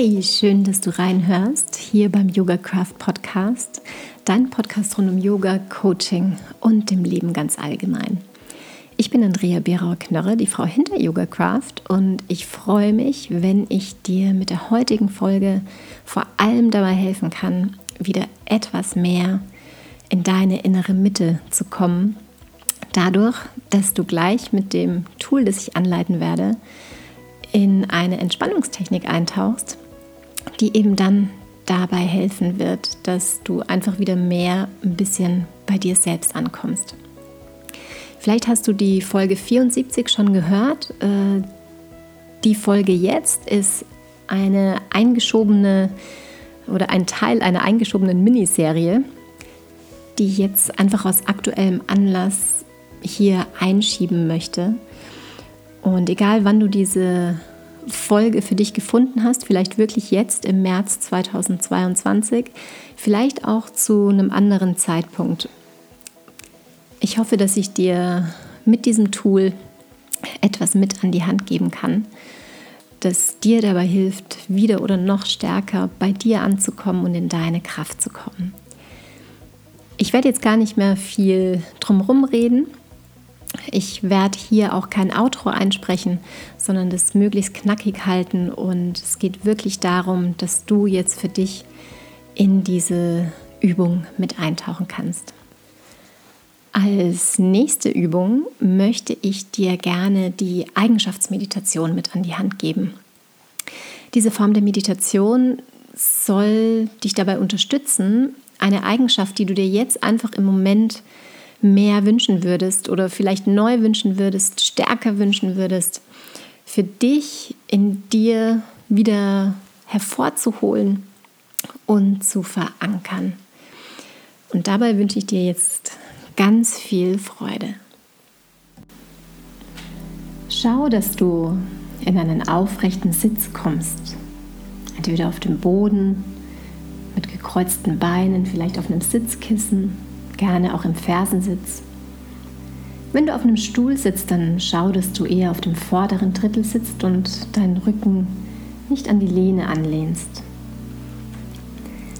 Hey, schön, dass du reinhörst hier beim Yoga Craft Podcast, dein Podcast rund um Yoga, Coaching und dem Leben ganz allgemein. Ich bin Andrea Berauer-Knörre, die Frau hinter Yoga Craft und ich freue mich, wenn ich dir mit der heutigen Folge vor allem dabei helfen kann, wieder etwas mehr in deine innere Mitte zu kommen. Dadurch, dass du gleich mit dem Tool, das ich anleiten werde, in eine Entspannungstechnik eintauchst, die eben dann dabei helfen wird, dass du einfach wieder mehr ein bisschen bei dir selbst ankommst. Vielleicht hast du die Folge 74 schon gehört. Äh, die Folge jetzt ist eine eingeschobene oder ein Teil einer eingeschobenen Miniserie, die ich jetzt einfach aus aktuellem Anlass hier einschieben möchte. Und egal wann du diese Folge für dich gefunden hast, vielleicht wirklich jetzt im März 2022, vielleicht auch zu einem anderen Zeitpunkt. Ich hoffe, dass ich dir mit diesem Tool etwas mit an die Hand geben kann, das dir dabei hilft, wieder oder noch stärker bei dir anzukommen und in deine Kraft zu kommen. Ich werde jetzt gar nicht mehr viel drumherum reden. Ich werde hier auch kein Outro einsprechen, sondern das möglichst knackig halten und es geht wirklich darum, dass du jetzt für dich in diese Übung mit eintauchen kannst. Als nächste Übung möchte ich dir gerne die Eigenschaftsmeditation mit an die Hand geben. Diese Form der Meditation soll dich dabei unterstützen, eine Eigenschaft, die du dir jetzt einfach im Moment mehr wünschen würdest oder vielleicht neu wünschen würdest, stärker wünschen würdest, für dich in dir wieder hervorzuholen und zu verankern. Und dabei wünsche ich dir jetzt ganz viel Freude. Schau, dass du in einen aufrechten Sitz kommst. Entweder auf dem Boden, mit gekreuzten Beinen, vielleicht auf einem Sitzkissen gerne auch im Fersensitz. Wenn du auf einem Stuhl sitzt, dann schau, dass du eher auf dem vorderen Drittel sitzt und deinen Rücken nicht an die Lehne anlehnst.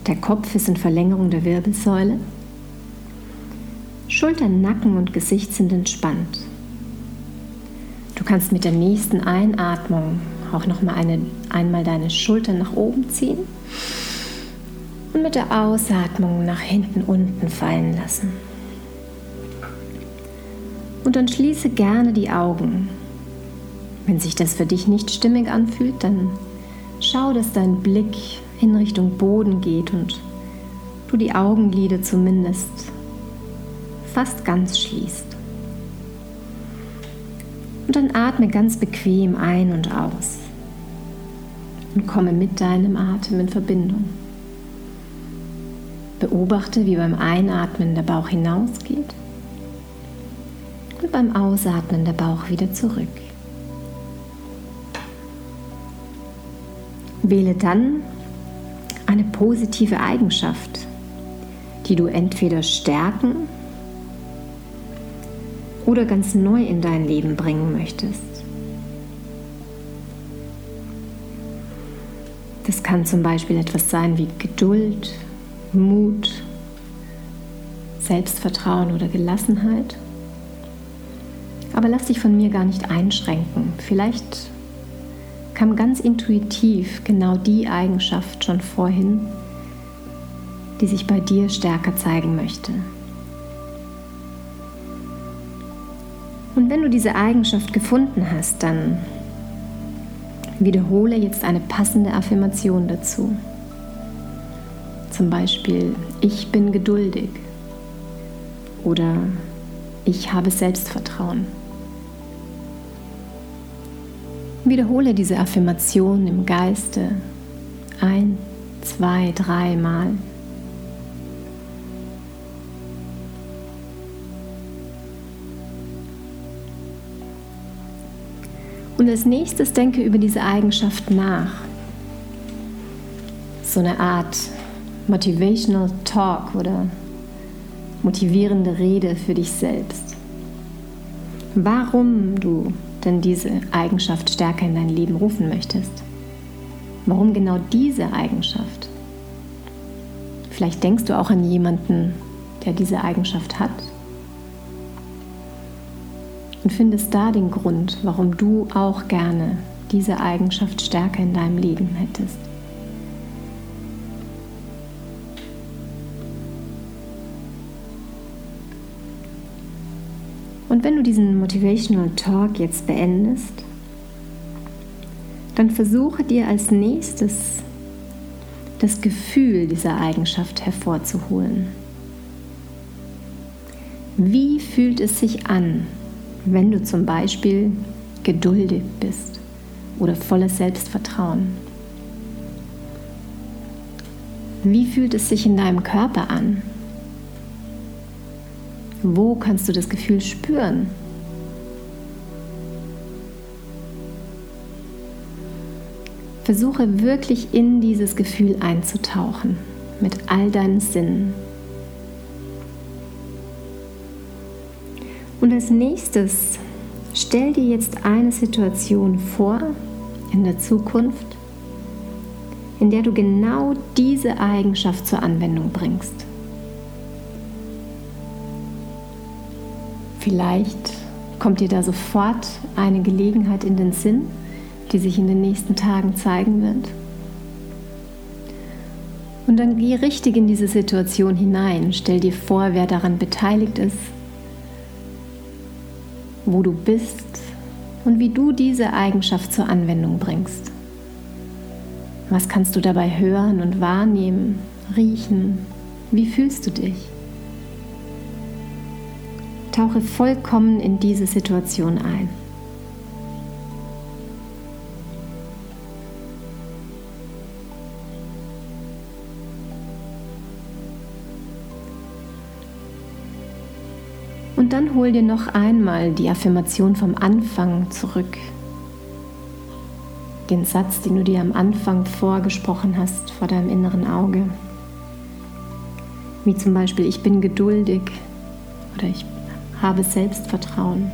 Der Kopf ist in Verlängerung der Wirbelsäule. Schultern, Nacken und Gesicht sind entspannt. Du kannst mit der nächsten Einatmung auch noch mal eine, einmal deine Schultern nach oben ziehen und mit der Ausatmung nach hinten unten fallen lassen. Und dann schließe gerne die Augen. Wenn sich das für dich nicht stimmig anfühlt, dann schau, dass dein Blick in Richtung Boden geht und du die Augenlider zumindest fast ganz schließt. Und dann atme ganz bequem ein und aus und komme mit deinem Atem in Verbindung. Beobachte, wie beim Einatmen der Bauch hinausgeht und beim Ausatmen der Bauch wieder zurück. Wähle dann eine positive Eigenschaft, die du entweder stärken oder ganz neu in dein Leben bringen möchtest. Das kann zum Beispiel etwas sein wie Geduld, Mut, Selbstvertrauen oder Gelassenheit. Aber lass dich von mir gar nicht einschränken. Vielleicht kam ganz intuitiv genau die Eigenschaft schon vorhin, die sich bei dir stärker zeigen möchte. Und wenn du diese Eigenschaft gefunden hast, dann wiederhole jetzt eine passende Affirmation dazu. Zum Beispiel, ich bin geduldig oder ich habe Selbstvertrauen. Wiederhole diese Affirmation im Geiste ein, zwei, dreimal. Und als nächstes denke über diese Eigenschaft nach. So eine Art Motivational Talk oder motivierende Rede für dich selbst. Warum du denn diese Eigenschaft stärker in dein Leben rufen möchtest. Warum genau diese Eigenschaft? Vielleicht denkst du auch an jemanden, der diese Eigenschaft hat. Und findest da den Grund, warum du auch gerne diese Eigenschaft stärker in deinem Leben hättest. Und wenn du diesen Motivational Talk jetzt beendest, dann versuche dir als nächstes das Gefühl dieser Eigenschaft hervorzuholen. Wie fühlt es sich an, wenn du zum Beispiel geduldig bist oder voller Selbstvertrauen? Wie fühlt es sich in deinem Körper an? Wo kannst du das Gefühl spüren? Versuche wirklich in dieses Gefühl einzutauchen mit all deinen Sinnen. Und als nächstes stell dir jetzt eine Situation vor in der Zukunft, in der du genau diese Eigenschaft zur Anwendung bringst. Vielleicht kommt dir da sofort eine Gelegenheit in den Sinn, die sich in den nächsten Tagen zeigen wird. Und dann geh richtig in diese Situation hinein. Stell dir vor, wer daran beteiligt ist, wo du bist und wie du diese Eigenschaft zur Anwendung bringst. Was kannst du dabei hören und wahrnehmen, riechen? Wie fühlst du dich? Tauche vollkommen in diese Situation ein. Und dann hol dir noch einmal die Affirmation vom Anfang zurück. Den Satz, den du dir am Anfang vorgesprochen hast vor deinem inneren Auge. Wie zum Beispiel, ich bin geduldig oder ich habe Selbstvertrauen.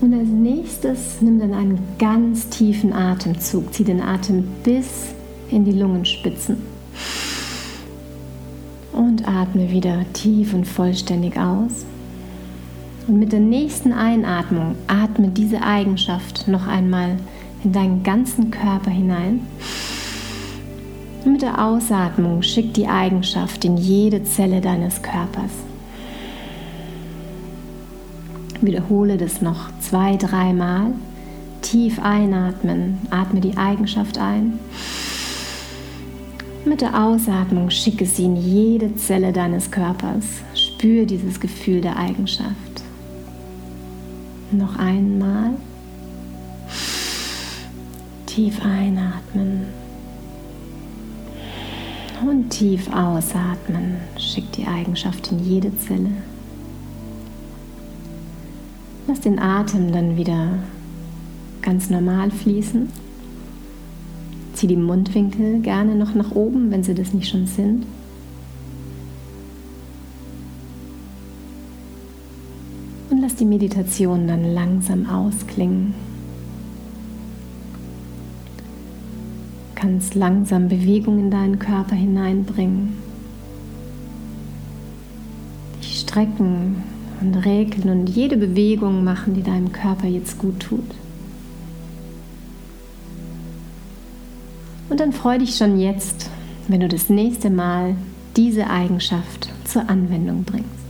Und als nächstes nimm dann einen ganz tiefen Atemzug. Zieh den Atem bis in die Lungenspitzen. Und atme wieder tief und vollständig aus. Und mit der nächsten Einatmung atme diese Eigenschaft noch einmal in deinen ganzen Körper hinein. Und mit der Ausatmung schick die Eigenschaft in jede Zelle deines Körpers. Wiederhole das noch zwei, dreimal. Tief einatmen, atme die Eigenschaft ein. Mit der Ausatmung schicke sie in jede Zelle deines Körpers. Spüre dieses Gefühl der Eigenschaft. Noch einmal. Tief einatmen. Und tief ausatmen. Schick die Eigenschaft in jede Zelle. Lass den Atem dann wieder ganz normal fließen. Zieh die Mundwinkel gerne noch nach oben, wenn sie das nicht schon sind. Lass die Meditation dann langsam ausklingen. Du kannst langsam Bewegung in deinen Körper hineinbringen. Dich strecken und regeln und jede Bewegung machen, die deinem Körper jetzt gut tut. Und dann freu dich schon jetzt, wenn du das nächste Mal diese Eigenschaft zur Anwendung bringst.